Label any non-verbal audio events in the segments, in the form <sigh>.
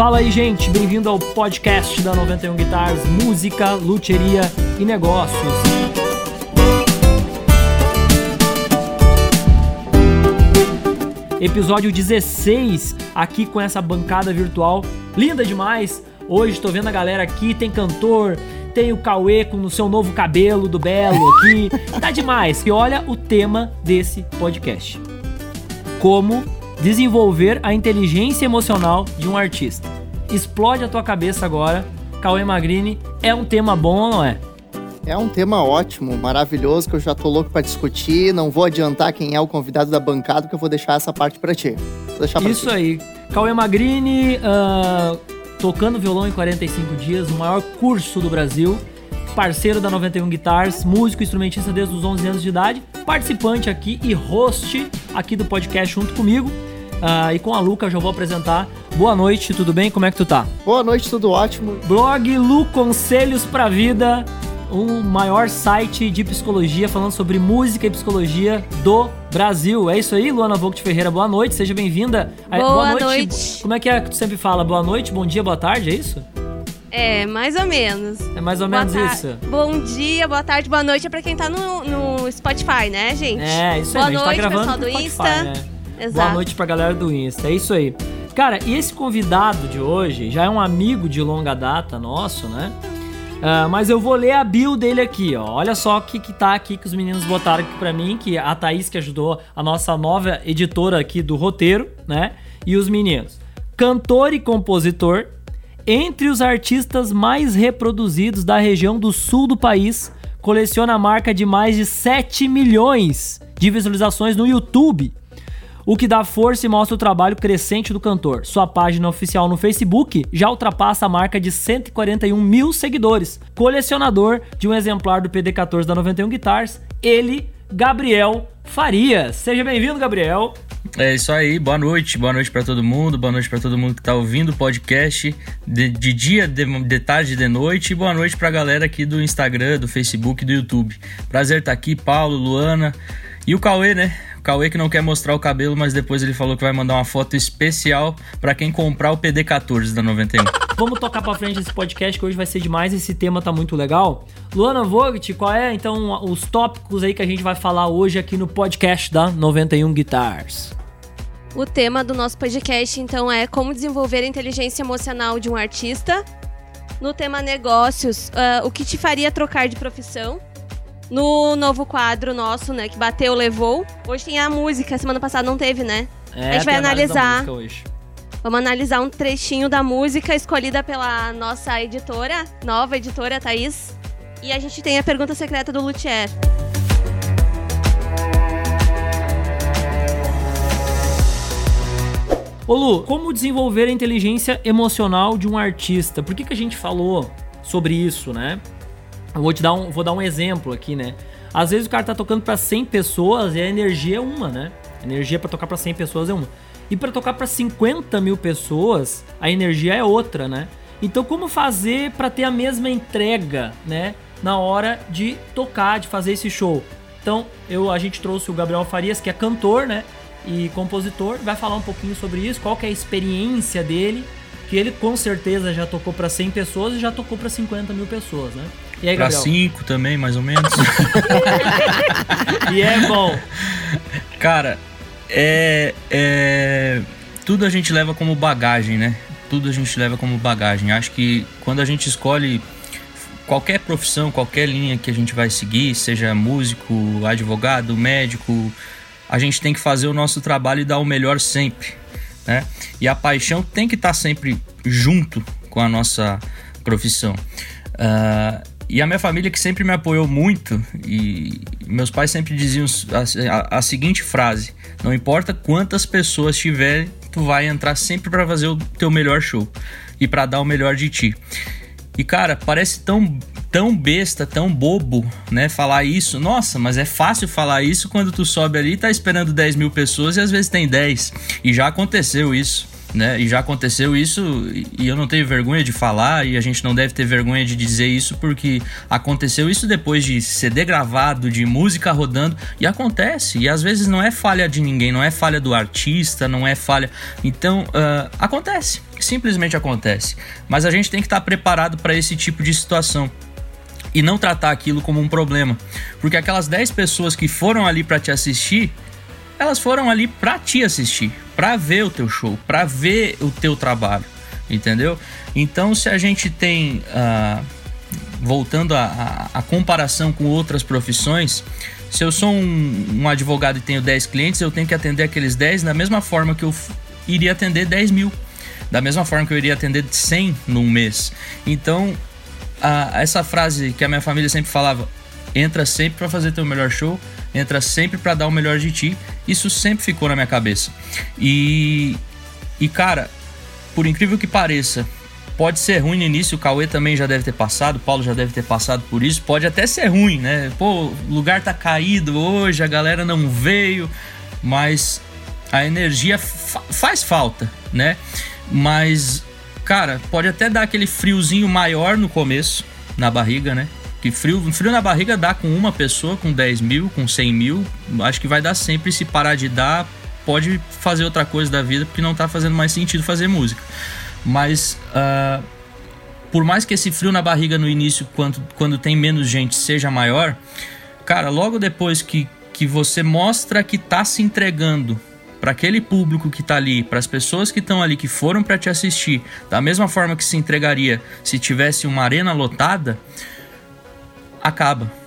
Fala aí, gente, bem-vindo ao podcast da 91 Guitars, música, luteria e negócios. Episódio 16, aqui com essa bancada virtual, linda demais. Hoje estou vendo a galera aqui, tem cantor, tem o Cauê com o seu novo cabelo do Belo aqui. <laughs> Tá demais. E olha o tema desse podcast. Como desenvolver a inteligência emocional de um artista. Explode a tua cabeça agora. Cauê Magrini, é um tema bom ou não é? É um tema ótimo, maravilhoso, que eu já tô louco para discutir. Não vou adiantar quem é o convidado da bancada, que eu vou deixar essa parte para ti. Vou deixar pra Isso ti. aí. Cauê Magrini, uh, tocando violão em 45 dias, o maior curso do Brasil. Parceiro da 91 Guitars, músico e instrumentista desde os 11 anos de idade. Participante aqui e host aqui do podcast junto comigo. Uh, e com a Luca eu já vou apresentar. Boa noite, tudo bem? Como é que tu tá? Boa noite, tudo ótimo. Blog Lu Conselhos pra Vida, o maior site de psicologia falando sobre música e psicologia do Brasil. É isso aí, Luana Vogt Ferreira, boa noite, seja bem-vinda. Boa, boa noite. noite. Como é que é que tu sempre fala? Boa noite, bom dia, boa tarde, é isso? É, mais ou menos. É mais ou boa menos isso. Bom dia, boa tarde, boa noite é pra quem tá no, no Spotify, né, gente? É, isso boa aí, boa noite, tá pessoal do Spotify, Insta. Né? Exato. Boa noite pra galera do Insta, é isso aí. Cara, e esse convidado de hoje já é um amigo de longa data nosso, né? Uh, mas eu vou ler a bio dele aqui, ó. Olha só o que, que tá aqui que os meninos botaram aqui pra mim, que a Thaís que ajudou a nossa nova editora aqui do roteiro, né? E os meninos. Cantor e compositor, entre os artistas mais reproduzidos da região do sul do país, coleciona a marca de mais de 7 milhões de visualizações no YouTube o que dá força e mostra o trabalho crescente do cantor. Sua página oficial no Facebook já ultrapassa a marca de 141 mil seguidores. Colecionador de um exemplar do PD14 da 91 Guitars, ele, Gabriel Farias. Seja bem-vindo, Gabriel. É isso aí, boa noite, boa noite para todo mundo, boa noite para todo mundo que tá ouvindo o podcast de, de dia, de, de tarde, de noite, e boa noite pra galera aqui do Instagram, do Facebook, do YouTube. Prazer estar tá aqui, Paulo, Luana e o Cauê, né? O Cauê que não quer mostrar o cabelo, mas depois ele falou que vai mandar uma foto especial para quem comprar o PD14 da 91. <laughs> Vamos tocar para frente esse podcast que hoje vai ser demais, esse tema tá muito legal. Luana Vogt, qual é então os tópicos aí que a gente vai falar hoje aqui no podcast da 91 Guitars? O tema do nosso podcast então é como desenvolver a inteligência emocional de um artista. No tema negócios, uh, o que te faria trocar de profissão? No novo quadro nosso, né? Que bateu, levou. Hoje tem a música, semana passada não teve, né? É, a gente vai analisar. Hoje. Vamos analisar um trechinho da música escolhida pela nossa editora, nova editora, Thaís. E a gente tem a pergunta secreta do Luthier. Ô Lu, como desenvolver a inteligência emocional de um artista? Por que, que a gente falou sobre isso, né? Eu vou te dar um, vou dar um exemplo aqui, né? Às vezes o cara tá tocando para 100 pessoas e a energia é uma, né? A energia para tocar para 100 pessoas é uma. E para tocar para 50 mil pessoas, a energia é outra, né? Então, como fazer para ter a mesma entrega, né? Na hora de tocar, de fazer esse show. Então, eu, a gente trouxe o Gabriel Farias, que é cantor, né? E compositor, vai falar um pouquinho sobre isso, qual que é a experiência dele, que ele com certeza já tocou para 100 pessoas e já tocou para 50 mil pessoas, né? E aí, pra 5 também, mais ou menos. <laughs> e é bom. Cara, é, é. Tudo a gente leva como bagagem, né? Tudo a gente leva como bagagem. Acho que quando a gente escolhe qualquer profissão, qualquer linha que a gente vai seguir, seja músico, advogado, médico, a gente tem que fazer o nosso trabalho e dar o melhor sempre, né? E a paixão tem que estar sempre junto com a nossa profissão. Uh, e a minha família que sempre me apoiou muito e meus pais sempre diziam a, a, a seguinte frase: não importa quantas pessoas tiverem, tu vai entrar sempre para fazer o teu melhor show e para dar o melhor de ti. E cara, parece tão tão besta, tão bobo, né? Falar isso. Nossa, mas é fácil falar isso quando tu sobe ali e tá esperando 10 mil pessoas e às vezes tem 10. E já aconteceu isso né? E já aconteceu isso e eu não tenho vergonha de falar e a gente não deve ter vergonha de dizer isso porque aconteceu isso depois de CD gravado, de música rodando e acontece. E às vezes não é falha de ninguém, não é falha do artista, não é falha. Então, uh, acontece. Simplesmente acontece. Mas a gente tem que estar preparado para esse tipo de situação e não tratar aquilo como um problema. Porque aquelas 10 pessoas que foram ali para te assistir, elas foram ali para te assistir, para ver o teu show, para ver o teu trabalho, entendeu? Então, se a gente tem, uh, voltando à comparação com outras profissões, se eu sou um, um, advogado e tenho 10 clientes, eu tenho que atender aqueles 10 da mesma forma que eu iria atender 10 mil. Da mesma forma que eu iria atender 100 num mês. Então, a, essa frase que a minha família sempre falava: entra sempre para fazer teu melhor show, entra sempre para dar o melhor de ti. Isso sempre ficou na minha cabeça. E, e cara, por incrível que pareça, pode ser ruim no início, o Cauê também já deve ter passado, o Paulo já deve ter passado por isso. Pode até ser ruim, né? Pô, o lugar tá caído hoje, a galera não veio, mas a energia fa faz falta, né? Mas cara, pode até dar aquele friozinho maior no começo, na barriga, né? Que frio, frio na barriga dá com uma pessoa, com 10 mil, com 100 mil. Acho que vai dar sempre. Se parar de dar, pode fazer outra coisa da vida, porque não tá fazendo mais sentido fazer música. Mas, uh, por mais que esse frio na barriga no início, quando, quando tem menos gente, seja maior, cara, logo depois que, que você mostra que tá se entregando para aquele público que está ali, para as pessoas que estão ali, que foram para te assistir, da mesma forma que se entregaria se tivesse uma arena lotada, acaba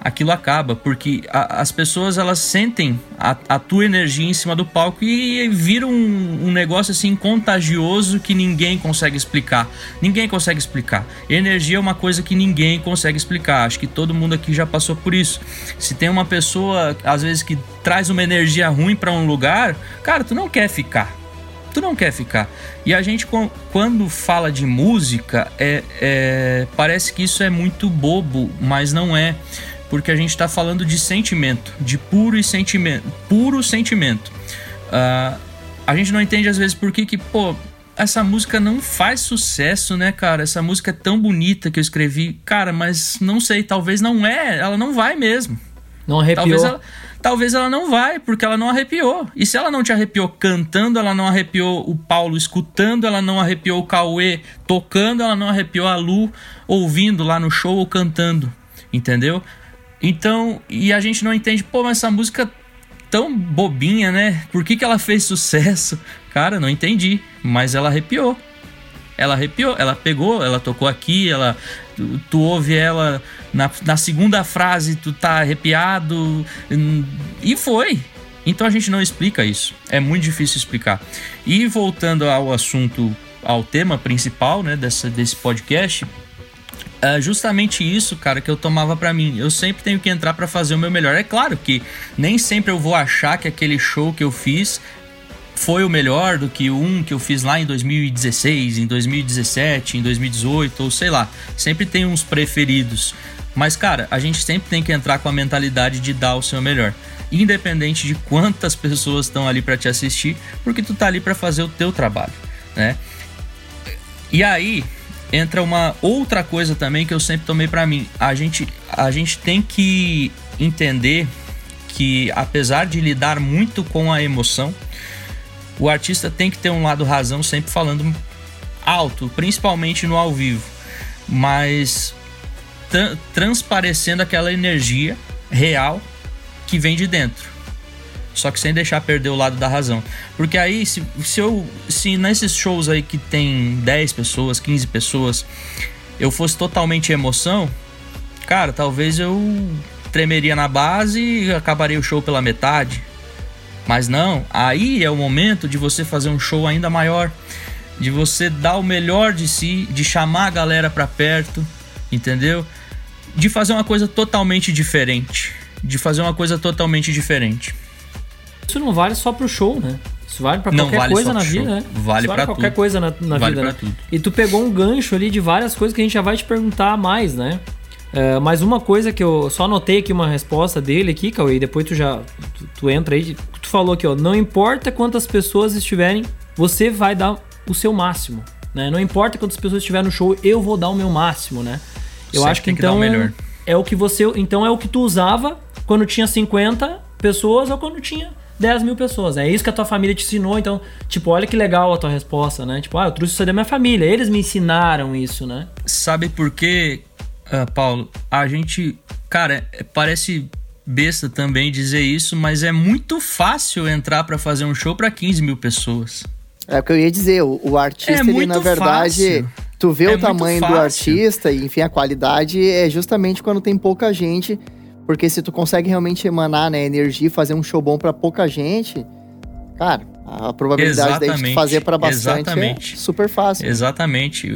aquilo acaba, porque a, as pessoas elas sentem a, a, tua energia em cima do palco e vira um, um, negócio assim contagioso que ninguém consegue explicar. Ninguém consegue explicar. Energia é uma coisa que ninguém consegue explicar. Acho que todo mundo aqui já passou por isso. Se tem uma pessoa, às vezes, que traz uma energia ruim para um lugar, cara, tu não quer ficar tu não quer ficar. E a gente, quando fala de música, é, é, parece que isso é muito bobo, mas não é porque a gente está falando de sentimento, de puro e sentimento, puro sentimento. Uh, a gente não entende às vezes por que que, pô, essa música não faz sucesso, né, cara? Essa música é tão bonita que eu escrevi, cara, mas não sei, talvez não é, ela não vai mesmo. Não arrepiou. Talvez ela, talvez ela não vai, porque ela não arrepiou. E se ela não te arrepiou cantando, ela não arrepiou o Paulo escutando, ela não arrepiou o Cauê tocando, ela não arrepiou a Lu ouvindo lá no show ou cantando, entendeu? Então, e a gente não entende, pô, mas essa música tão bobinha, né? Por que, que ela fez sucesso? <laughs> Cara, não entendi, mas ela arrepiou. Ela arrepiou, ela pegou, ela tocou aqui, ela tu, tu ouve ela na, na segunda frase, tu tá arrepiado hum, e foi. Então a gente não explica isso. É muito difícil explicar. E voltando ao assunto, ao tema principal, né, dessa, desse podcast, é justamente isso, cara, que eu tomava para mim. Eu sempre tenho que entrar para fazer o meu melhor. É claro que nem sempre eu vou achar que aquele show que eu fiz foi o melhor do que um que eu fiz lá em 2016, em 2017, em 2018, ou sei lá. Sempre tem uns preferidos. Mas, cara, a gente sempre tem que entrar com a mentalidade de dar o seu melhor. Independente de quantas pessoas estão ali para te assistir, porque tu tá ali para fazer o teu trabalho, né? E aí, entra uma outra coisa também que eu sempre tomei para mim. A gente, a gente tem que entender que apesar de lidar muito com a emoção, o artista tem que ter um lado razão sempre falando alto, principalmente no ao vivo, mas tra transparecendo aquela energia real que vem de dentro só que sem deixar perder o lado da razão. Porque aí, se, se eu. Se nesses shows aí que tem 10 pessoas, 15 pessoas, eu fosse totalmente emoção, cara, talvez eu tremeria na base e acabaria o show pela metade. Mas não, aí é o momento de você fazer um show ainda maior, de você dar o melhor de si, de chamar a galera para perto, entendeu? De fazer uma coisa totalmente diferente, de fazer uma coisa totalmente diferente isso não vale só pro show, né? Isso vale para qualquer vale coisa na vida, né? Vale, para qualquer tudo. coisa na, na vale vida, né? Tudo. E tu pegou um gancho ali de várias coisas que a gente já vai te perguntar mais, né? Uh, mas uma coisa que eu só anotei aqui uma resposta dele aqui, Cauê, e depois tu já tu, tu, entra aí, tu falou aqui, ó, não importa quantas pessoas estiverem, você vai dar o seu máximo, né? Não importa quantas pessoas estiverem no show, eu vou dar o meu máximo, né? Eu Sempre acho que então que é o que você, então é o que tu usava quando tinha 50 pessoas ou quando tinha 10 mil pessoas. É isso que a tua família te ensinou, então, tipo, olha que legal a tua resposta, né? Tipo, ah, eu trouxe isso da minha família, eles me ensinaram isso, né? Sabe por quê, uh, Paulo? A gente, cara, é, parece besta também dizer isso, mas é muito fácil entrar para fazer um show para 15 mil pessoas. É o que eu ia dizer, o, o artista, é ele, na verdade, fácil. tu vê é o tamanho do artista e, enfim, a qualidade é justamente quando tem pouca gente, porque se tu consegue realmente emanar né, energia e fazer um show bom para pouca gente, cara, a probabilidade exatamente, de fazer para bastante é exatamente. é super fácil. Exatamente.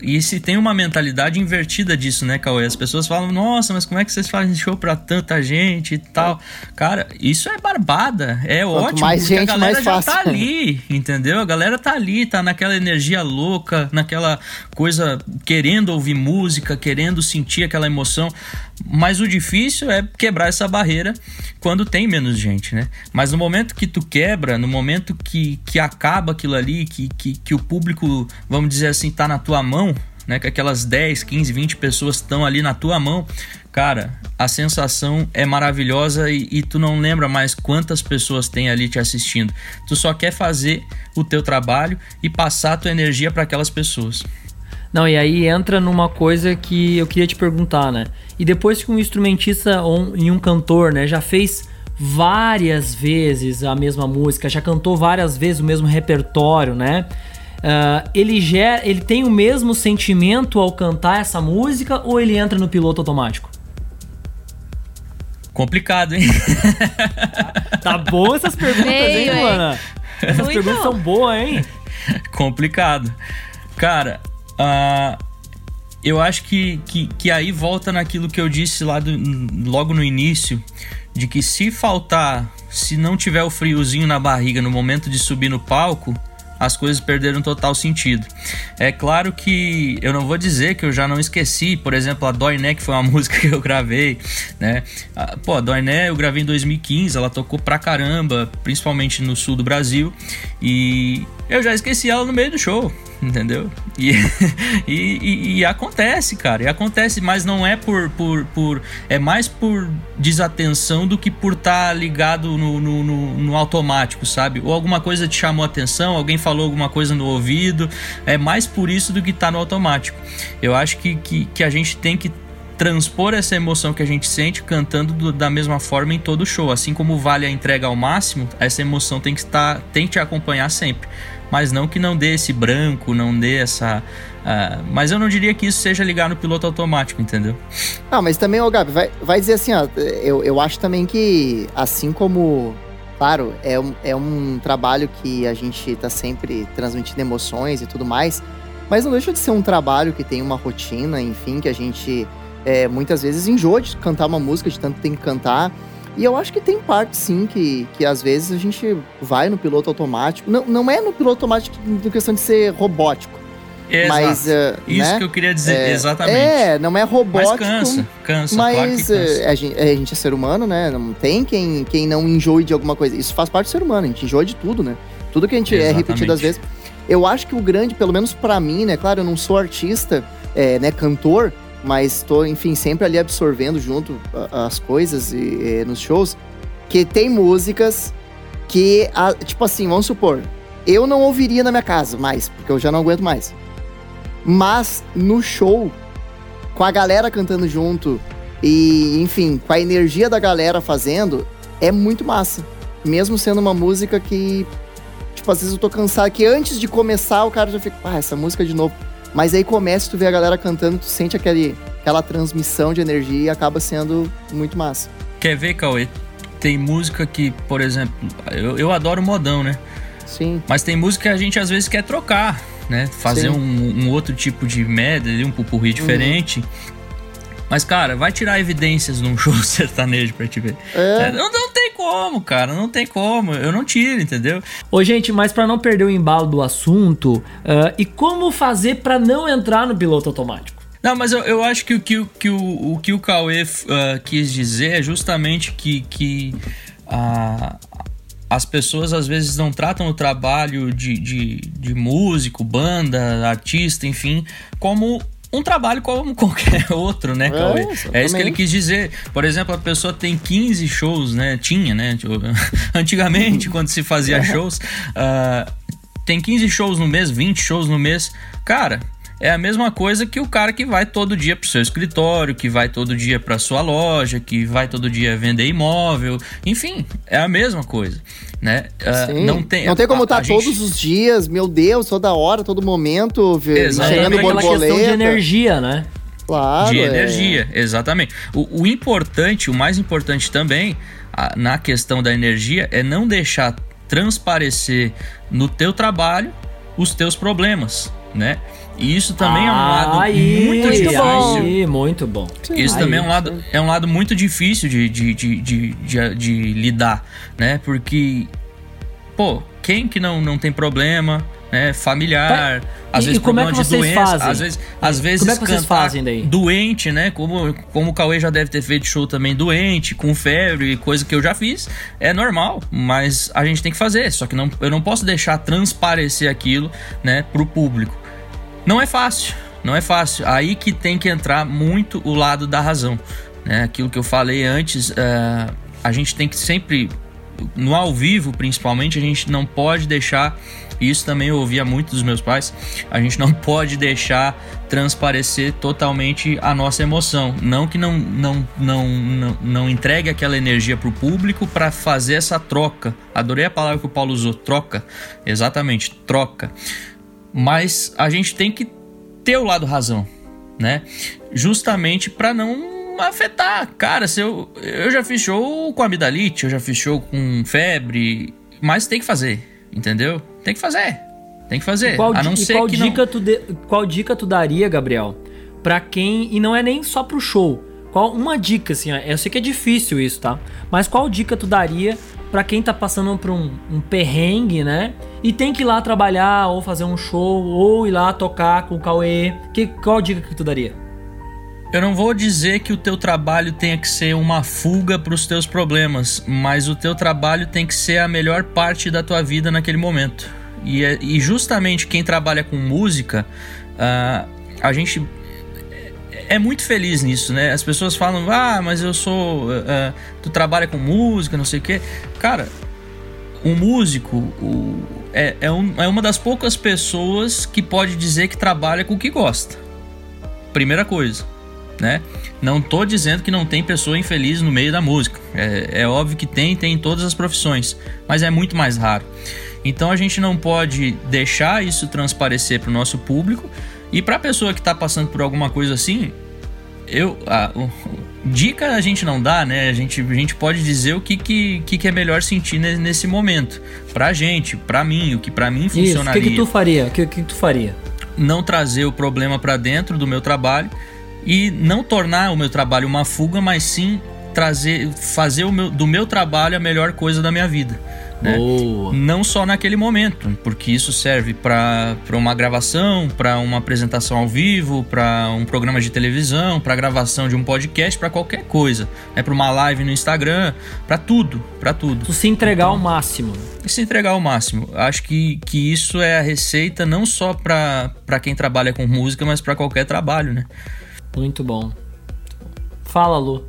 E se tem uma mentalidade invertida disso, né, Cauê? As pessoas falam, nossa, mas como é que vocês fazem show para tanta gente e tal? Cara, isso é barbada. É Quanto ótimo, mais porque gente, a galera mais já fácil. tá ali, entendeu? A galera tá ali, tá naquela energia louca, naquela coisa querendo ouvir música, querendo sentir aquela emoção. Mas o difícil é quebrar essa barreira quando tem menos gente, né? Mas no momento que tu quebra, no momento que, que acaba aquilo ali, que, que, que o público, vamos dizer assim, tá na tua mão, né? Que aquelas 10, 15, 20 pessoas estão ali na tua mão, cara, a sensação é maravilhosa e, e, tu não lembra mais quantas pessoas tem ali te assistindo. Tu só quer fazer o teu trabalho e passar a tua energia para aquelas pessoas. Não, e aí entra numa coisa que eu queria te perguntar, né? E depois que um instrumentista ou, e um cantor, né, já fez várias vezes a mesma música, já cantou várias vezes o mesmo repertório, né? Uh, ele, gera, ele tem o mesmo sentimento ao cantar essa música ou ele entra no piloto automático? Complicado, hein? <laughs> tá bom essas perguntas, hein, Luana? Essas Muito. perguntas são boas, hein? Complicado. Cara, Uh, eu acho que, que, que, aí volta naquilo que eu disse lá do, logo no início, de que se faltar, se não tiver o friozinho na barriga no momento de subir no palco, as coisas perderam total sentido. É claro que eu não vou dizer que eu já não esqueci, por exemplo, a Doiné, que foi uma <laughs> música que eu gravei, né? Pô, a Doiné eu gravei em 2015, ela tocou pra caramba, principalmente no sul do Brasil, e eu já esqueci ela no meio do show entendeu? E, <laughs> e, e, e, acontece, cara, e acontece, mas não é por, por, por é mais por desatenção do que por estar tá ligado no, no, no, no, automático, sabe? Ou alguma coisa te chamou atenção, alguém falou alguma coisa no ouvido, é mais por isso do que tá no automático. Eu acho que, que, que a gente tem que transpor essa emoção que a gente sente cantando do, da mesma forma em todo show. Assim como vale a entrega ao máximo, essa emoção tem que estar, tem que te acompanhar sempre mas não que não dê esse branco, não dê essa. Uh, mas eu não diria que isso seja ligar no piloto automático, entendeu? Não, mas também, ô Gabi, vai, vai dizer assim, ó, eu, eu acho também que, assim como. Claro, é um, é um trabalho que a gente tá sempre transmitindo emoções e tudo mais, mas não deixa de ser um trabalho que tem uma rotina, enfim, que a gente é, muitas vezes enjoa de cantar uma música, de tanto tem que cantar. E eu acho que tem parte, sim, que, que às vezes a gente vai no piloto automático. Não, não é no piloto automático na questão de ser robótico. Exato. Mas, uh, Isso né? que eu queria dizer, é, exatamente. É, não é robótico. Mas cansa, cansa. Mas claro cansa. Uh, a, gente, a, gente, é ser humano, né? Não tem quem, quem não enjoe de alguma coisa. Isso faz parte do ser humano, a gente enjoa de tudo, né? Tudo que a gente exatamente. é repetido às vezes. Eu acho que o grande, pelo menos para mim, né? Claro, eu não sou artista, é, né? Cantor, mas estou, enfim, sempre ali absorvendo junto as coisas e, e, nos shows, que tem músicas que, tipo assim, vamos supor, eu não ouviria na minha casa mais, porque eu já não aguento mais. Mas no show, com a galera cantando junto e, enfim, com a energia da galera fazendo, é muito massa. Mesmo sendo uma música que, tipo, às vezes eu tô cansado, que antes de começar o cara já fica, ah, essa música de novo. Mas aí começa, tu vê a galera cantando, tu sente aquele, aquela transmissão de energia e acaba sendo muito massa. Quer ver, Cauê? Tem música que, por exemplo, eu, eu adoro modão, né? Sim. Mas tem música que a gente às vezes quer trocar, né? Fazer um, um, outro tipo de medley, um pupurri uhum. diferente. Uhum. Mas, cara, vai tirar evidências num <laughs> show sertanejo pra te ver. É. Não, não tem como, cara, não tem como. Eu não tiro, entendeu? Ô, gente, mas para não perder o embalo do assunto, uh, e como fazer para não entrar no piloto automático? Não, mas eu, eu acho que o que, que, o, o, que o Cauê uh, quis dizer é justamente que, que uh, as pessoas às vezes não tratam o trabalho de, de, de músico, banda, artista, enfim, como um trabalho como <laughs> qualquer outro, né, Cauê? É, é isso que ele quis dizer. Por exemplo, a pessoa tem 15 shows, né? Tinha, né? Tipo, <laughs> antigamente, quando se fazia <laughs> shows, uh, tem 15 shows no mês, 20 shows no mês. Cara, é a mesma coisa que o cara que vai todo dia pro seu escritório, que vai todo dia pra sua loja, que vai todo dia vender imóvel, enfim, é a mesma coisa, né? Uh, não tem, não tem como estar tá todos gente... os dias, meu Deus, toda hora, todo momento, chegando borboleta. questão de energia, né? Claro, de é. energia, exatamente. O, o, importante, o mais importante também, a, na questão da energia, é não deixar transparecer no teu trabalho os teus problemas, né? E isso também ah, é um lado aí, muito difícil. Aí, muito bom. Isso aí, também é um lado, é um lado muito difícil de, de, de, de, de, lidar, né? Porque, pô, quem que não, não tem problema, né? Familiar, tá. às e, vezes e problema é de doença, fazem? às vezes, às vezes como é que vocês fazem daí? doente, né? Como, como o Cauê já deve ter feito show também doente, com febre, coisa que eu já fiz, é normal, mas a gente tem que fazer, só que não, eu não posso deixar transparecer aquilo, né, pro público. Não é fácil, não é fácil. Aí que tem que entrar muito o lado da razão. Né? Aquilo que eu falei antes, uh, a gente tem que sempre, no ao vivo principalmente, a gente não pode deixar. Isso também eu ouvia muito dos meus pais. A gente não <laughs> pode deixar transparecer totalmente a nossa emoção. Não que não, não, não, não, não entregue aquela energia para o público para fazer essa troca. Adorei a palavra que o Paulo usou, troca. Exatamente, troca mas a gente tem que ter o lado razão, né? Justamente para não afetar. Cara, se eu, eu já fiz show com amidalite, eu já fiz show com febre, mas tem que fazer, entendeu? Tem que fazer. Tem que fazer. E qual, a não ser qual que dica não... tu de, qual dica tu daria, Gabriel, para quem e não é nem só pro show. Qual uma dica assim, ó, eu sei que é difícil isso, tá? Mas qual dica tu daria para quem tá passando por um, um perrengue, né? E tem que ir lá trabalhar, ou fazer um show, ou ir lá tocar com o Cauê. Que, qual dica que tu daria? Eu não vou dizer que o teu trabalho tenha que ser uma fuga para os teus problemas, mas o teu trabalho tem que ser a melhor parte da tua vida naquele momento. E, é, e justamente quem trabalha com música, uh, a gente é muito feliz nisso, né? As pessoas falam, ah, mas eu sou. Uh, tu trabalha com música, não sei o quê. Cara, um músico o, é, é, um, é uma das poucas pessoas que pode dizer que trabalha com o que gosta. Primeira coisa, né? Não tô dizendo que não tem pessoa infeliz no meio da música. É, é óbvio que tem, tem em todas as profissões, mas é muito mais raro. Então a gente não pode deixar isso transparecer para o nosso público e para a pessoa que está passando por alguma coisa assim, eu a, o, dica a gente não dá, né? A gente, a gente pode dizer o que, que, que é melhor sentir nesse momento. Pra gente, pra mim, o que pra mim funcionaria. o que, que tu faria? O que, que tu faria? Não trazer o problema para dentro do meu trabalho e não tornar o meu trabalho uma fuga, mas sim trazer, fazer o meu, do meu trabalho a melhor coisa da minha vida. Né? Não só naquele momento, porque isso serve para uma gravação, para uma apresentação ao vivo, para um programa de televisão, para gravação de um podcast, para qualquer coisa, né? para uma live no Instagram, para tudo, para tudo. Tu se entregar então, ao máximo. Se entregar ao máximo. Acho que, que isso é a receita não só para quem trabalha com música, mas para qualquer trabalho, né? Muito bom. Fala, Lu.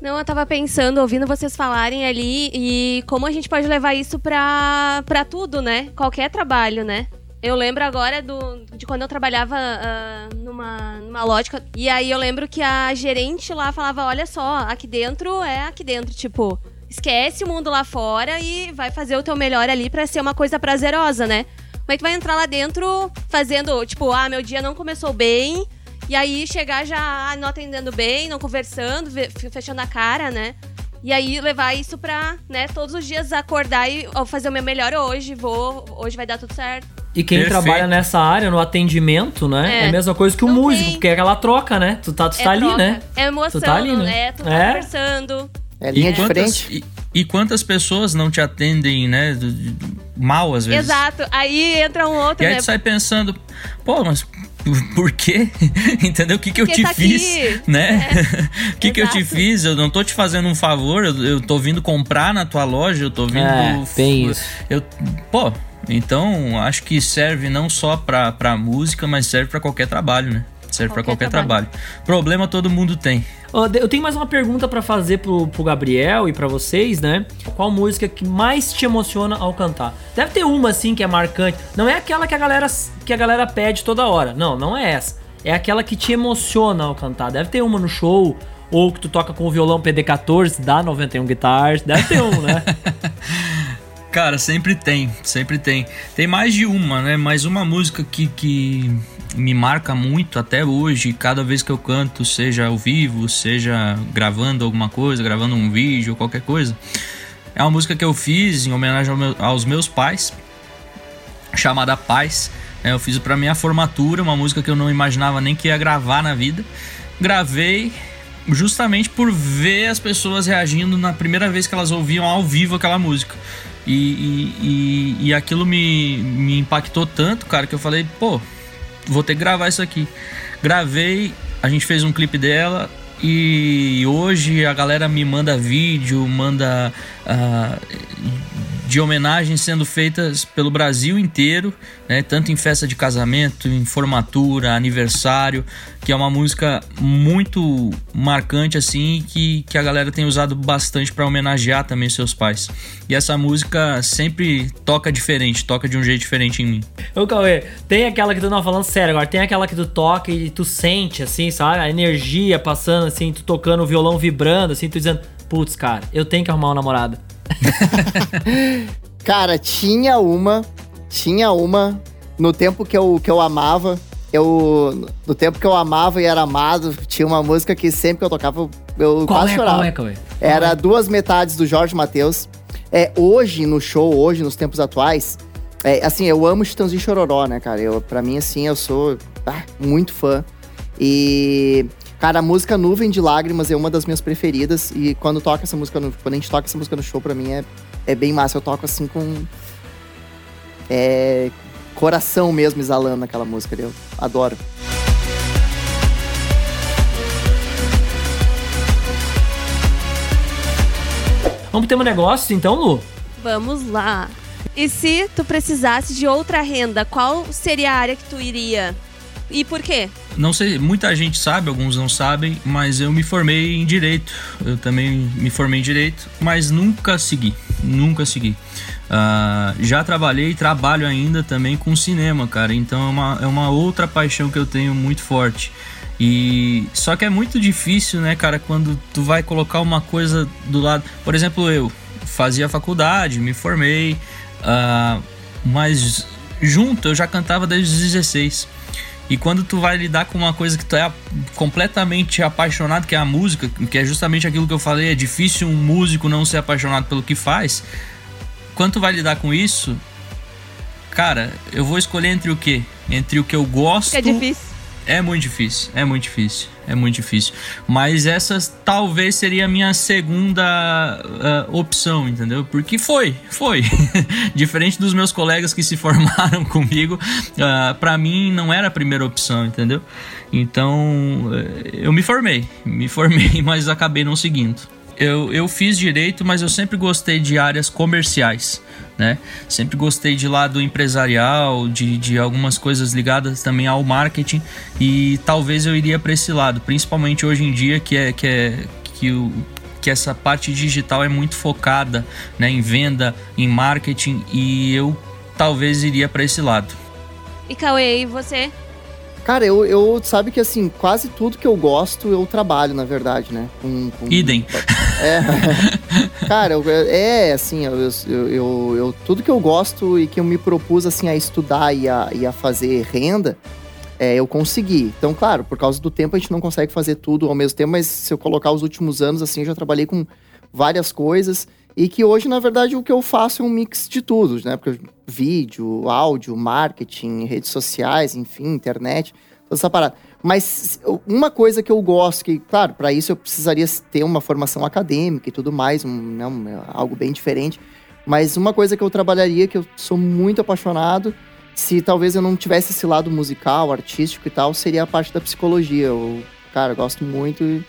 Não, eu tava pensando, ouvindo vocês falarem ali e como a gente pode levar isso pra, pra tudo, né? Qualquer trabalho, né? Eu lembro agora do, de quando eu trabalhava uh, numa, numa lógica. E aí eu lembro que a gerente lá falava: olha só, aqui dentro é aqui dentro. Tipo, esquece o mundo lá fora e vai fazer o teu melhor ali para ser uma coisa prazerosa, né? Como é que vai entrar lá dentro fazendo, tipo, ah, meu dia não começou bem, e aí chegar já ah, não atendendo bem, não conversando, fechando a cara, né? E aí levar isso pra, né, todos os dias acordar e fazer o meu melhor hoje, vou, hoje vai dar tudo certo. E quem Perfeito. trabalha nessa área, no atendimento, né? É, é a mesma coisa que o músico, tem... porque é aquela troca, né? Tu tá, tu é tá ali, né? É emoção, tu tá ali, né? É, tu tá é. conversando. É linha e de quantas, frente. E, e, quantas pessoas não te atendem, né? Mal às vezes. Exato. Aí entra um outro, e aí né? tu sai pensando, pô, mas <laughs> por quê? Entendeu? O que, que eu te tá fiz? Aqui. Né? É, <laughs> o que, que eu te fiz? Eu não tô te fazendo um favor, eu, eu tô vindo comprar na tua loja, eu tô vindo. É, tem isso. Eu, pô, então acho que serve não só pra, pra música, mas serve para qualquer trabalho, né? Serve para qualquer trabalho. trabalho. Problema todo mundo tem. Eu tenho mais uma pergunta para fazer pro, pro Gabriel e para vocês, né? Qual música que mais te emociona ao cantar? Deve ter uma assim que é marcante. Não é aquela que a galera que a galera pede toda hora. Não, não é essa. É aquela que te emociona ao cantar. Deve ter uma no show ou que tu toca com o violão PD14 da 91 Guitars. Deve ter um, né? <laughs> Cara, sempre tem, sempre tem. Tem mais de uma, né? Mas uma música que, que me marca muito até hoje, cada vez que eu canto, seja ao vivo, seja gravando alguma coisa, gravando um vídeo, qualquer coisa. É uma música que eu fiz em homenagem aos meus pais, chamada Paz. É, eu fiz para minha formatura, uma música que eu não imaginava nem que ia gravar na vida. Gravei justamente por ver as pessoas reagindo na primeira vez que elas ouviam ao vivo aquela música. E, e, e, e aquilo me, me impactou tanto, cara, que eu falei, pô, vou ter que gravar isso aqui. Gravei, a gente fez um clipe dela e hoje a galera me manda vídeo, manda de homenagens sendo feitas pelo Brasil inteiro, né? tanto em festa de casamento, em formatura, aniversário, que é uma música muito marcante assim que, que a galera tem usado bastante para homenagear também seus pais. E essa música sempre toca diferente, toca de um jeito diferente em mim. Ô Cauê, tem aquela que tu não falando sério agora, tem aquela que tu toca e tu sente assim, sabe? A energia passando assim, tu tocando o violão vibrando assim, tu dizendo, putz, cara, eu tenho que arrumar uma namorada. <laughs> Cara, tinha uma. Tinha uma. No tempo que eu, que eu amava. Eu. No tempo que eu amava e era amado, tinha uma música que sempre que eu tocava, eu qual quase é, chorava. Qual é, qual é? Era duas metades do Jorge Matheus. É, hoje, no show, hoje, nos tempos atuais, é, assim, eu amo Chitãozinho Chororó, né, cara? Eu, pra mim, assim, eu sou ah, muito fã. E Cara, a música Nuvem de Lágrimas é uma das minhas preferidas. E quando toca essa música no, quando a gente toca essa música no show, pra mim é, é bem massa. Eu toco assim com. É. Coração mesmo exalando aquela música. Eu adoro. Vamos ter um negócio então, Lu? Vamos lá. E se tu precisasse de outra renda, qual seria a área que tu iria? E por quê? Não sei, muita gente sabe, alguns não sabem, mas eu me formei em direito. Eu também me formei em direito, mas nunca segui, nunca segui. Uh, já trabalhei e trabalho ainda também com cinema, cara. Então é uma, é uma outra paixão que eu tenho muito forte. E só que é muito difícil, né, cara, quando tu vai colocar uma coisa do lado. Por exemplo, eu fazia faculdade, me formei, uh, mas junto eu já cantava desde os 16. E quando tu vai lidar com uma coisa que tu é completamente apaixonado, que é a música, que é justamente aquilo que eu falei, é difícil um músico não ser apaixonado pelo que faz. Quando tu vai lidar com isso, cara, eu vou escolher entre o quê? Entre o que eu gosto. É difícil. É muito difícil, é muito difícil, é muito difícil. Mas essa talvez seria a minha segunda uh, opção, entendeu? Porque foi, foi. <laughs> Diferente dos meus colegas que se formaram <laughs> comigo, uh, ah, para mim não era a primeira opção, entendeu? Então uh, eu me formei, me formei, <laughs> mas acabei não seguindo eu, eu fiz direito, mas eu sempre gostei de áreas comerciais, né? Sempre gostei de lado empresarial, de, de algumas coisas ligadas também ao marketing e talvez eu iria para esse lado, principalmente hoje em dia que é que é que o que essa parte digital é muito focada, né, em venda, em marketing e eu talvez iria para esse lado. E Cauê, e você? Cara, eu, eu sabe que assim, quase tudo que eu gosto eu trabalho, na verdade, né? Com, com... Idem. <laughs> É. <laughs> Cara, eu, é assim, eu, eu, eu, tudo que eu gosto e que eu me propus assim a estudar e a, e a fazer renda, é, eu consegui. Então, claro, por causa do tempo a gente não consegue fazer tudo ao mesmo tempo, mas se eu colocar os últimos anos, assim, eu já trabalhei com várias coisas. E que hoje, na verdade, o que eu faço é um mix de tudo, né? Porque vídeo, áudio, marketing, redes sociais, enfim, internet, toda essa parada. Mas uma coisa que eu gosto, que, claro, para isso eu precisaria ter uma formação acadêmica e tudo mais, um, né, um, algo bem diferente. Mas uma coisa que eu trabalharia, que eu sou muito apaixonado, se talvez eu não tivesse esse lado musical, artístico e tal, seria a parte da psicologia. Eu, cara, gosto muito e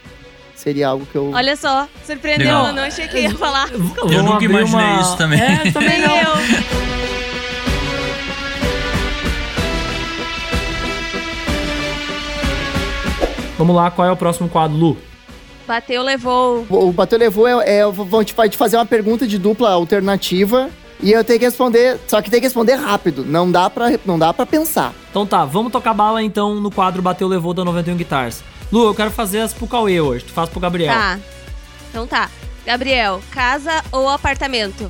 seria algo que eu. Olha só, surpreendeu, eu não achei que ia falar. Eu, eu nunca imaginei uma... isso também. É, também <laughs> não. Vamos lá, qual é o próximo quadro, Lu? Bateu, levou. O bateu levou é, é vão te, te fazer uma pergunta de dupla alternativa e eu tenho que responder, só que tem que responder rápido, não dá para não dá para pensar. Então tá, vamos tocar bala então no quadro Bateu Levou da 91 Guitars. Lu, eu quero fazer as pro Cauê hoje, tu faz pro Gabriel. Tá. Então tá. Gabriel, casa ou apartamento?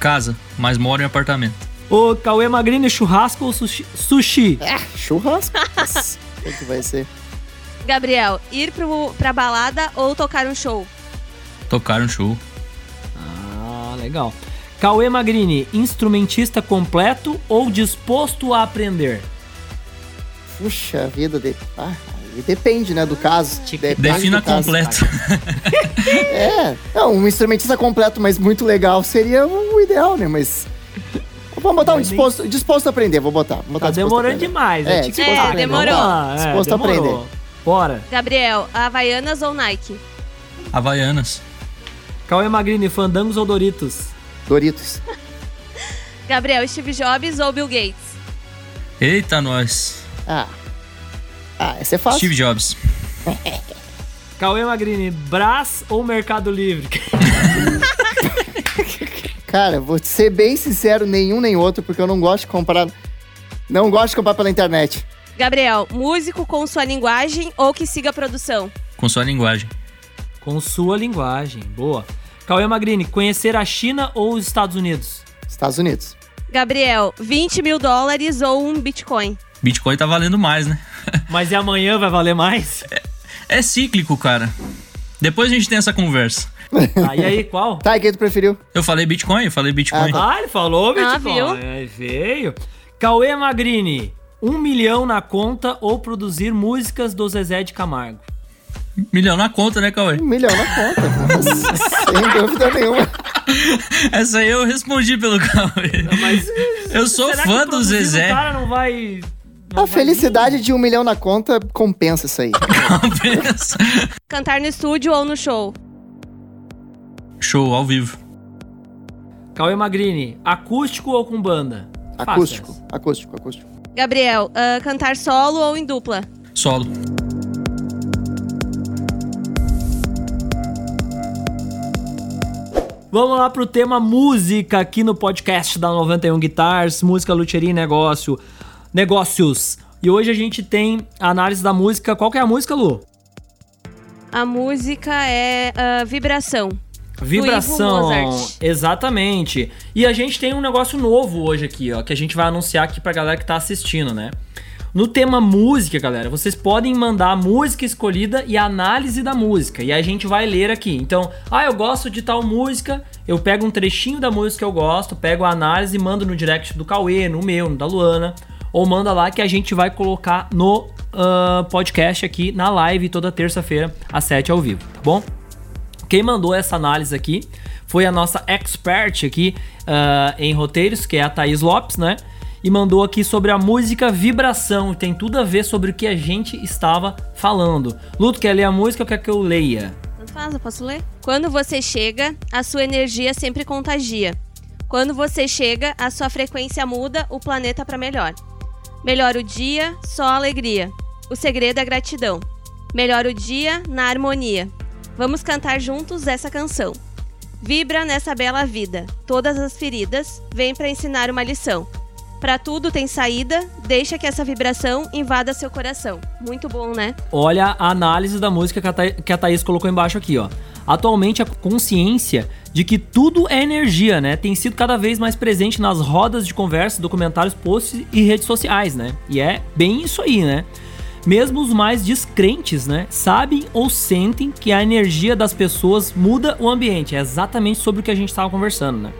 Casa, mas moro em apartamento. Ô, Cauê Magrini, churrasco ou sushi? sushi? É, churrasco. <laughs> o que vai ser? Gabriel, ir pro, pra balada ou tocar um show? Tocar um show. Ah, legal. Cauê Magrini, instrumentista completo ou disposto a aprender? Puxa vida, de... ah, depende, né, do caso. Depende Defina do caso. completo. <laughs> é, não, um instrumentista completo, mas muito legal seria o ideal, né, mas... Vamos botar um disposto, disposto a aprender, vou botar. Vou botar Tá demorando demais, É, é, É, aprender. demorou. Vamos lá. É, disposto a demorou. aprender. Bora. Gabriel, Havaianas ou Nike? Havaianas. Cauê Magrini, fandangos ou Doritos? Doritos. <laughs> Gabriel, Steve Jobs ou Bill Gates? Eita, nós. Ah. Ah, essa é fácil. Steve Jobs. <laughs> Cauê Magrini, Brás ou Mercado Livre? <laughs> Cara, vou ser bem sincero, nenhum nem outro, porque eu não gosto de comprar. Não gosto de comprar pela internet. Gabriel, músico com sua linguagem ou que siga a produção? Com sua linguagem. Com sua linguagem. Boa. Cauê Magrini, conhecer a China ou os Estados Unidos? Estados Unidos. Gabriel, 20 mil dólares ou um Bitcoin? Bitcoin tá valendo mais, né? <laughs> Mas e amanhã vai valer mais? É cíclico, cara. Depois a gente tem essa conversa. Tá, e aí, qual? Tá, e quem tu preferiu? Eu falei Bitcoin, eu falei Bitcoin. Ah, Ah, ele falou Ah, Bitcoin. viu? Aí veio. Cauê Magrini, um milhão na conta ou produzir músicas do Zezé de Camargo? Milhão na conta, né, Cauê? Um milhão na conta. <laughs> Sem dúvida nenhuma. Essa aí eu respondi pelo Cauê. Mas Eu sou será que fã do Zezé. O cara não vai... não A vai felicidade de um milhão na conta compensa isso aí. Pensa. <laughs> Cantar no estúdio ou no show? Show, ao vivo. Cauê Magrini, acústico ou com banda? Acústico, acústico, acústico. Gabriel, ah, cantar solo ou em dupla? Solo. Vamos lá pro tema música aqui no podcast da 91 Guitars, música, luteria e negócio, negócios. E hoje a gente tem a análise da música. Qual que é a música, Lu? A música é ah, Vibração. Vibração. Exatamente. E a gente tem um negócio novo hoje aqui, ó, que a gente vai anunciar aqui pra galera que tá assistindo, né? No tema música, galera, vocês podem mandar a música escolhida e a análise da música. E a gente vai ler aqui. Então, ah, eu gosto de tal música, eu pego um trechinho da música que eu gosto, pego a análise e mando no direct do Cauê, no meu, no da Luana. Ou manda lá que a gente vai colocar no ah, podcast aqui na live toda terça-feira, às 7 ao vivo, tá bom? Quem mandou essa análise aqui foi a nossa expert aqui ah, em roteiros, que é a Thaís Lopes, né? E mandou aqui sobre a música Vibração. Tem tudo a ver sobre o que a gente estava falando. Luto, quer ler a música ou quer que eu leia? Tanto faz, eu posso ler? Quando você chega, a sua energia sempre contagia. Quando você chega, a sua frequência muda o planeta para melhor. Melhora o dia, só alegria. O segredo é gratidão. Melhora o dia na harmonia. Vamos cantar juntos essa canção. Vibra nessa bela vida. Todas as feridas vêm para ensinar uma lição. Para tudo tem saída, deixa que essa vibração invada seu coração. Muito bom, né? Olha a análise da música que a, que a Thaís colocou embaixo aqui, ó. Atualmente a consciência de que tudo é energia, né? Tem sido cada vez mais presente nas rodas de conversa, documentários, posts e redes sociais, né? E é bem isso aí, né? Mesmo os mais descrentes, né, sabem ou sentem que a energia das pessoas muda o ambiente. É exatamente sobre o que a gente estava conversando, né?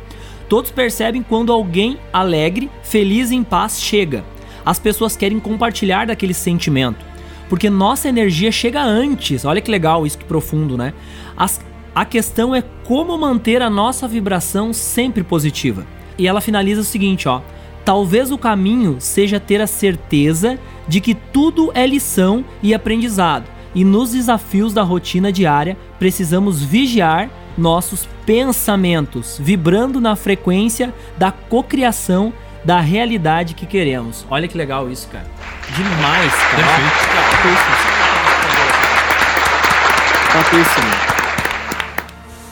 Todos percebem quando alguém alegre, feliz e em paz chega. As pessoas querem compartilhar daquele sentimento, porque nossa energia chega antes. Olha que legal isso que profundo, né? As- a questão é como manter a nossa vibração sempre positiva. E ela finaliza o seguinte, ó: Talvez o caminho seja ter a certeza de que tudo é lição e aprendizado, e nos desafios da rotina diária precisamos vigiar nossos pensamentos, vibrando na frequência da cocriação da realidade que queremos. Olha que legal isso, cara. Demais, cara. Perfeito. Cara, Tranquilíssimo.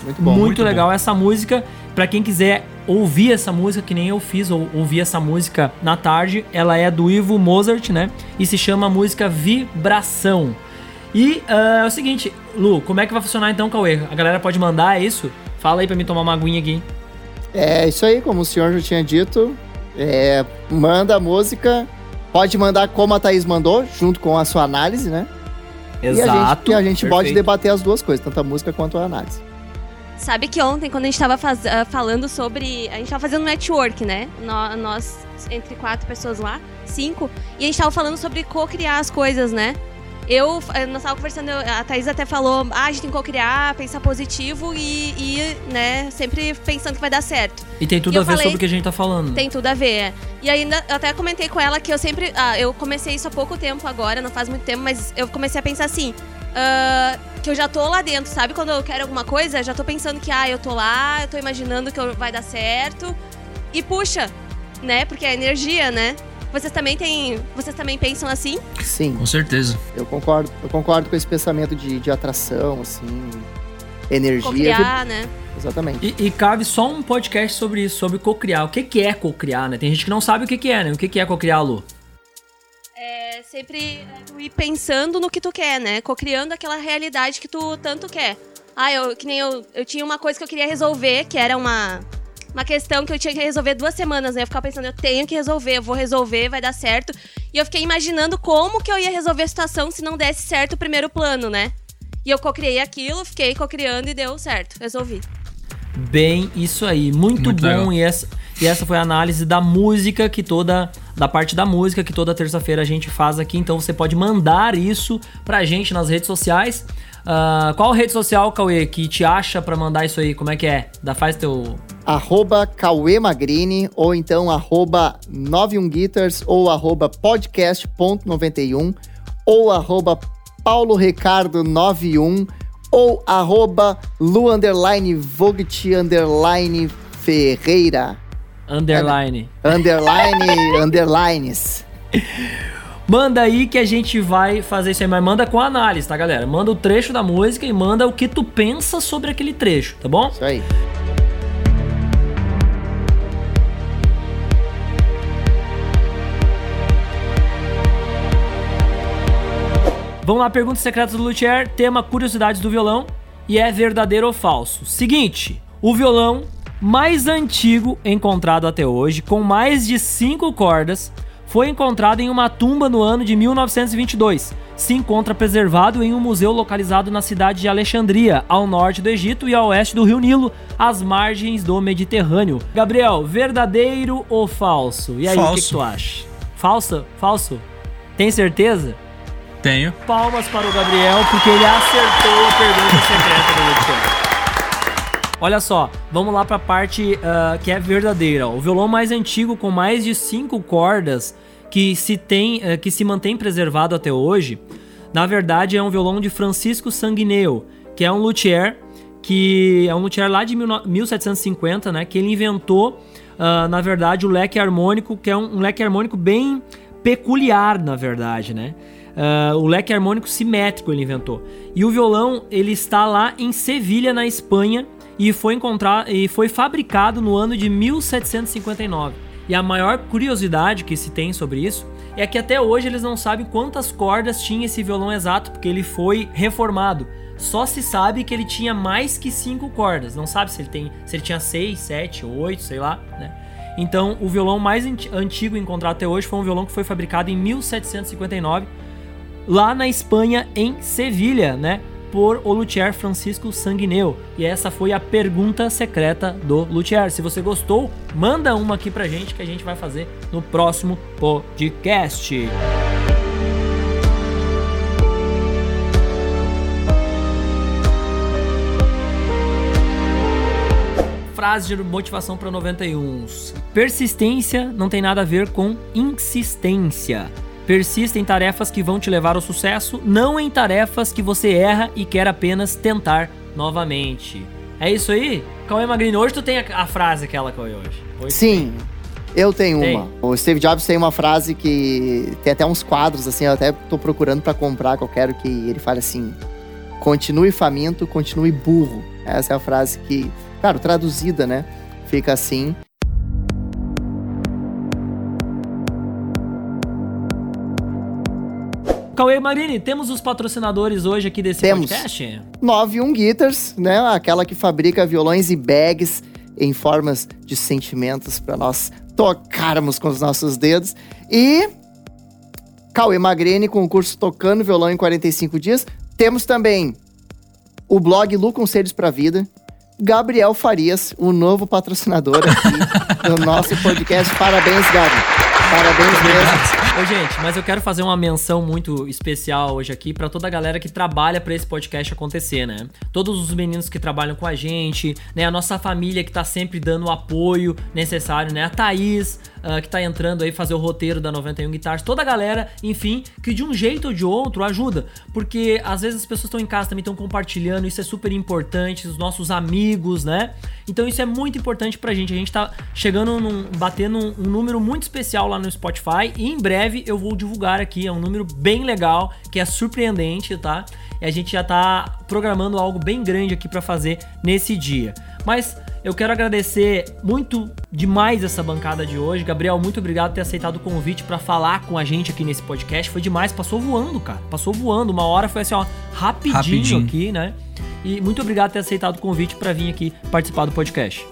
Muito bom. Muito, muito legal bom. essa música. Para quem quiser ouvir essa música, que nem eu fiz, ou ouvir essa música na tarde, ela é do Ivo Mozart, né? E se chama música Vibração. E uh, é o seguinte, Lu, como é que vai funcionar então, Cauê? A galera pode mandar, é isso? Fala aí pra mim tomar uma aguinha aqui. É isso aí, como o senhor já tinha dito. É, manda a música, pode mandar como a Thaís mandou, junto com a sua análise, né? Exato. E a gente, a gente pode debater as duas coisas, tanto a música quanto a análise. Sabe que ontem, quando a gente estava faz, uh, falando sobre. A gente estava fazendo network, né? Nós, entre quatro pessoas lá, cinco, e a gente estava falando sobre co-criar as coisas, né? Eu, eh, nós estávamos conversando, a Thaís até falou, ah, a gente tem que co-criar, pensar positivo e, e, né, sempre pensando que vai dar certo. E tem tudo e a ver falei, sobre o que a gente tá falando. Tem tudo a ver, é. E ainda, eu até comentei com ela que eu sempre, ah, eu comecei isso há pouco tempo agora, não faz muito tempo, mas eu comecei a pensar assim, uh, que eu já tô lá dentro, sabe? Quando eu quero alguma coisa, já tô pensando que, ah, eu tô lá, eu tô imaginando que vai dar certo. E puxa, né? Porque é energia, né? Vocês também têm. Vocês também pensam assim? Sim. Com certeza. Eu concordo. Eu concordo com esse pensamento de, de atração, assim. Energia. Cocriar, né? Exatamente. E, e, cabe só um podcast sobre isso, sobre cocriar. O que, que é cocriar, né? Tem gente que não sabe o que, que é, né? O que, que é cocriar, Lu? É sempre ir pensando no que tu quer, né? Cocriando aquela realidade que tu tanto quer. Ah, eu que nem eu, eu tinha uma coisa que eu queria resolver, que era uma uma questão que eu tinha que resolver duas semanas, né? Eu ficava pensando, eu tenho que resolver, eu vou resolver, vai dar certo. E eu fiquei imaginando como que eu ia resolver a situação se não desse certo o primeiro plano, né? E eu cocriei aquilo, fiquei cocriando e deu certo, resolvi. Bem, isso aí, muito, muito bom. E essa, e essa foi a análise da música que toda. Da parte da música que toda terça-feira a gente faz aqui. Então você pode mandar isso pra gente nas redes sociais. Uh, qual rede social, Cauê, que te acha para mandar isso aí? Como é que é? Dá, faz teu arroba Cauê Magrini, ou então arroba 91guitars, ou arroba podcast.91, ou arroba Paulo Ricardo 91, ou arroba Lu underline Vogt underline Ferreira. Underline. Underline, underlines. Manda aí que a gente vai fazer isso aí, mas manda com análise, tá, galera? Manda o trecho da música e manda o que tu pensa sobre aquele trecho, tá bom? Isso aí. Vamos lá, perguntas secretas do Luthier, tema curiosidades do violão e é verdadeiro ou falso. Seguinte, o violão mais antigo encontrado até hoje, com mais de 5 cordas, foi encontrado em uma tumba no ano de 1922. Se encontra preservado em um museu localizado na cidade de Alexandria, ao norte do Egito e ao oeste do rio Nilo, às margens do Mediterrâneo. Gabriel, verdadeiro ou falso? E aí, falso. o que, que tu acha? Falso? Falso? Tem certeza? Tenho. Palmas para o Gabriel, porque ele acertou a pergunta secreta do Luciano. Olha só, vamos lá para a parte uh, que é verdadeira. O violão mais antigo, com mais de cinco cordas, que se, tem, uh, que se mantém preservado até hoje, na verdade é um violão de Francisco Sanguineo, que é um luthier, que é um luthier lá de 1750, né? Que ele inventou, uh, na verdade, o leque harmônico, que é um, um leque harmônico bem peculiar, na verdade, né? Uh, o leque harmônico simétrico ele inventou. E o violão ele está lá em Sevilha, na Espanha, e foi encontrado e foi fabricado no ano de 1759. E a maior curiosidade que se tem sobre isso é que até hoje eles não sabem quantas cordas tinha esse violão exato, porque ele foi reformado. Só se sabe que ele tinha mais que cinco cordas. Não sabe se ele tem, se ele tinha seis, sete, oito, sei lá, né? Então, o violão mais antigo encontrado até hoje foi um violão que foi fabricado em 1759 lá na Espanha, em Sevilha, né? Por o luthier Francisco Sanguineu. E essa foi a pergunta secreta do luthier. Se você gostou, manda uma aqui pra gente que a gente vai fazer no próximo podcast. frase de motivação para 91. Persistência não tem nada a ver com insistência. Persista em tarefas que vão te levar ao sucesso, não em tarefas que você erra e quer apenas tentar novamente. É isso aí? Cauê Magrini, hoje tu tem a, a frase aquela, Cauê, hoje? hoje Sim, eu tenho tem. uma. O Steve Jobs tem uma frase que tem até uns quadros, assim, eu até tô procurando para comprar, que eu quero que ele fale assim... continue faminto, continue burro. Essa é a frase que, claro, traduzida, né? Fica assim. Cauê Marini, temos os patrocinadores hoje aqui desse temos podcast? 91 Guitars, né? Aquela que fabrica violões e bags em formas de sentimentos para nós tocarmos com os nossos dedos. E Cauê Magrini com o curso Tocando Violão em 45 Dias. Temos também o blog Lu Conselhos para Vida. Gabriel Farias, o novo patrocinador aqui <laughs> do nosso podcast. Parabéns, Gabi. Parabéns mesmo. Ô, gente, mas eu quero fazer uma menção muito especial hoje aqui para toda a galera que trabalha para esse podcast acontecer, né? Todos os meninos que trabalham com a gente, né? A nossa família que tá sempre dando o apoio necessário, né? A Thaís, uh, que tá entrando aí fazer o roteiro da 91 Guitars, toda a galera, enfim, que de um jeito ou de outro ajuda. Porque às vezes as pessoas estão em casa também estão compartilhando, isso é super importante, os nossos amigos, né? Então isso é muito importante pra gente. A gente tá chegando num, batendo um, um número muito especial lá no Spotify e em breve breve eu vou divulgar aqui. É um número bem legal, que é surpreendente, tá? E a gente já tá programando algo bem grande aqui para fazer nesse dia. Mas eu quero agradecer muito demais essa bancada de hoje. Gabriel, muito obrigado por ter aceitado o convite para falar com a gente aqui nesse podcast. Foi demais, passou voando, cara. Passou voando. Uma hora foi assim, ó, rapidinho, rapidinho. aqui, né? E muito obrigado por ter aceitado o convite para vir aqui participar do podcast.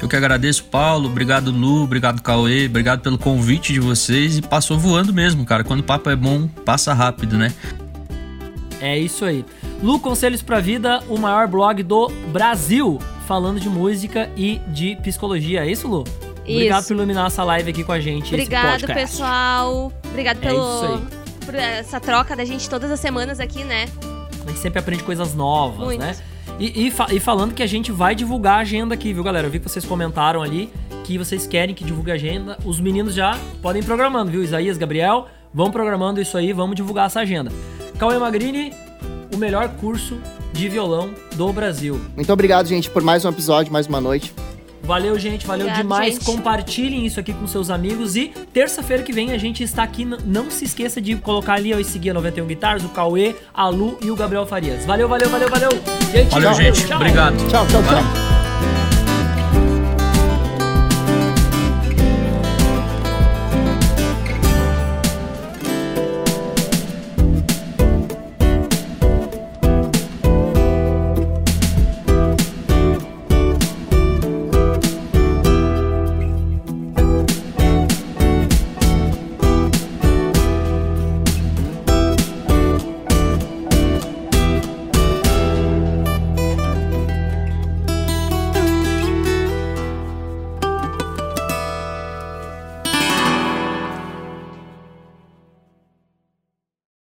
Eu que agradeço, Paulo. Obrigado, Lu. Obrigado, Cauê. Obrigado pelo convite de vocês. E passou voando mesmo, cara. Quando o papo é bom, passa rápido, né? É isso aí. Lu Conselhos pra Vida, o maior blog do Brasil, falando de música e de psicologia. É isso, Lu? Isso. Obrigado por iluminar essa live aqui com a gente. Obrigado, pessoal. Obrigado é pelo, por essa troca da gente todas as semanas aqui, né? A gente sempre aprende coisas novas, Muito. né? E, e, fa e, falando que a gente vai divulgar a agenda aqui, viu, galera? Eu vi que vocês comentaram ali que vocês querem que divulgue a agenda. Os meninos já podem ir programando, viu? Isaías, Gabriel, vão programando isso aí, vamos divulgar essa agenda. Cauê Magrini, o melhor curso de violão do Brasil. Muito obrigado, gente, por mais um episódio, mais uma noite. Valeu, gente. Valeu Obrigado, demais. Gente. Compartilhem isso aqui com seus amigos. E terça-feira que vem a gente está aqui. Não se esqueça de colocar ali ó, e seguir a 91 Guitars, o Cauê, a Lu e o Gabriel Farias. Valeu, valeu, valeu, valeu. Gente, valeu, gente. Tchau. Obrigado. Tchau, tchau, tchau.